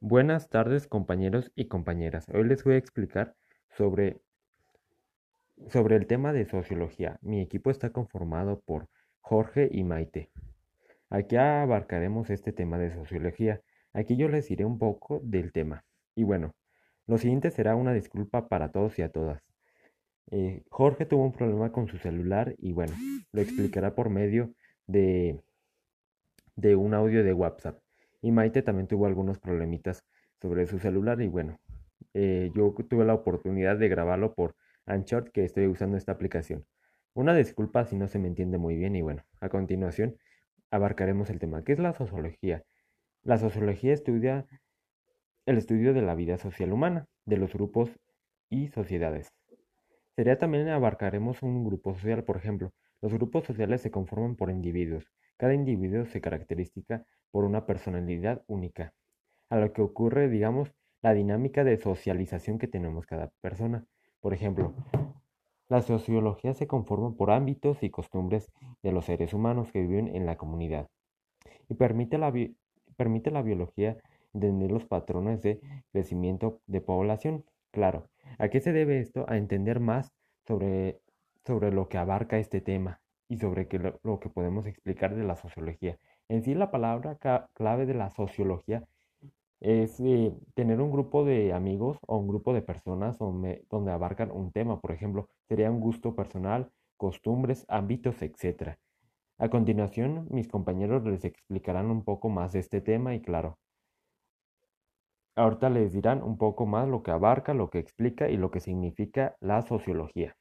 Buenas tardes compañeros y compañeras. Hoy les voy a explicar sobre, sobre el tema de sociología. Mi equipo está conformado por Jorge y Maite. Aquí abarcaremos este tema de sociología. Aquí yo les diré un poco del tema. Y bueno, lo siguiente será una disculpa para todos y a todas. Eh, Jorge tuvo un problema con su celular y bueno, lo explicará por medio de, de un audio de WhatsApp. Y Maite también tuvo algunos problemitas sobre su celular y bueno, eh, yo tuve la oportunidad de grabarlo por Anchor que estoy usando esta aplicación. Una disculpa si no se me entiende muy bien y bueno, a continuación abarcaremos el tema. ¿Qué es la sociología? La sociología estudia el estudio de la vida social humana, de los grupos y sociedades. Sería también abarcaremos un grupo social, por ejemplo, los grupos sociales se conforman por individuos. Cada individuo se caracteriza por una personalidad única, a lo que ocurre, digamos, la dinámica de socialización que tenemos cada persona. Por ejemplo, la sociología se conforma por ámbitos y costumbres de los seres humanos que viven en la comunidad y permite la, permite la biología entender los patrones de crecimiento de población. Claro, ¿a qué se debe esto? A entender más sobre, sobre lo que abarca este tema y sobre lo, que podemos explicar de la sociología. En sí, la palabra clave de la sociología es eh, tener un grupo de amigos o un grupo de personas donde, donde abarcan un tema, por ejemplo, sería un gusto personal, costumbres, ámbitos, etc. A continuación, mis compañeros les explicarán un poco más de este tema y claro, ahorita les dirán un poco más lo que abarca, lo que explica y lo que significa la sociología.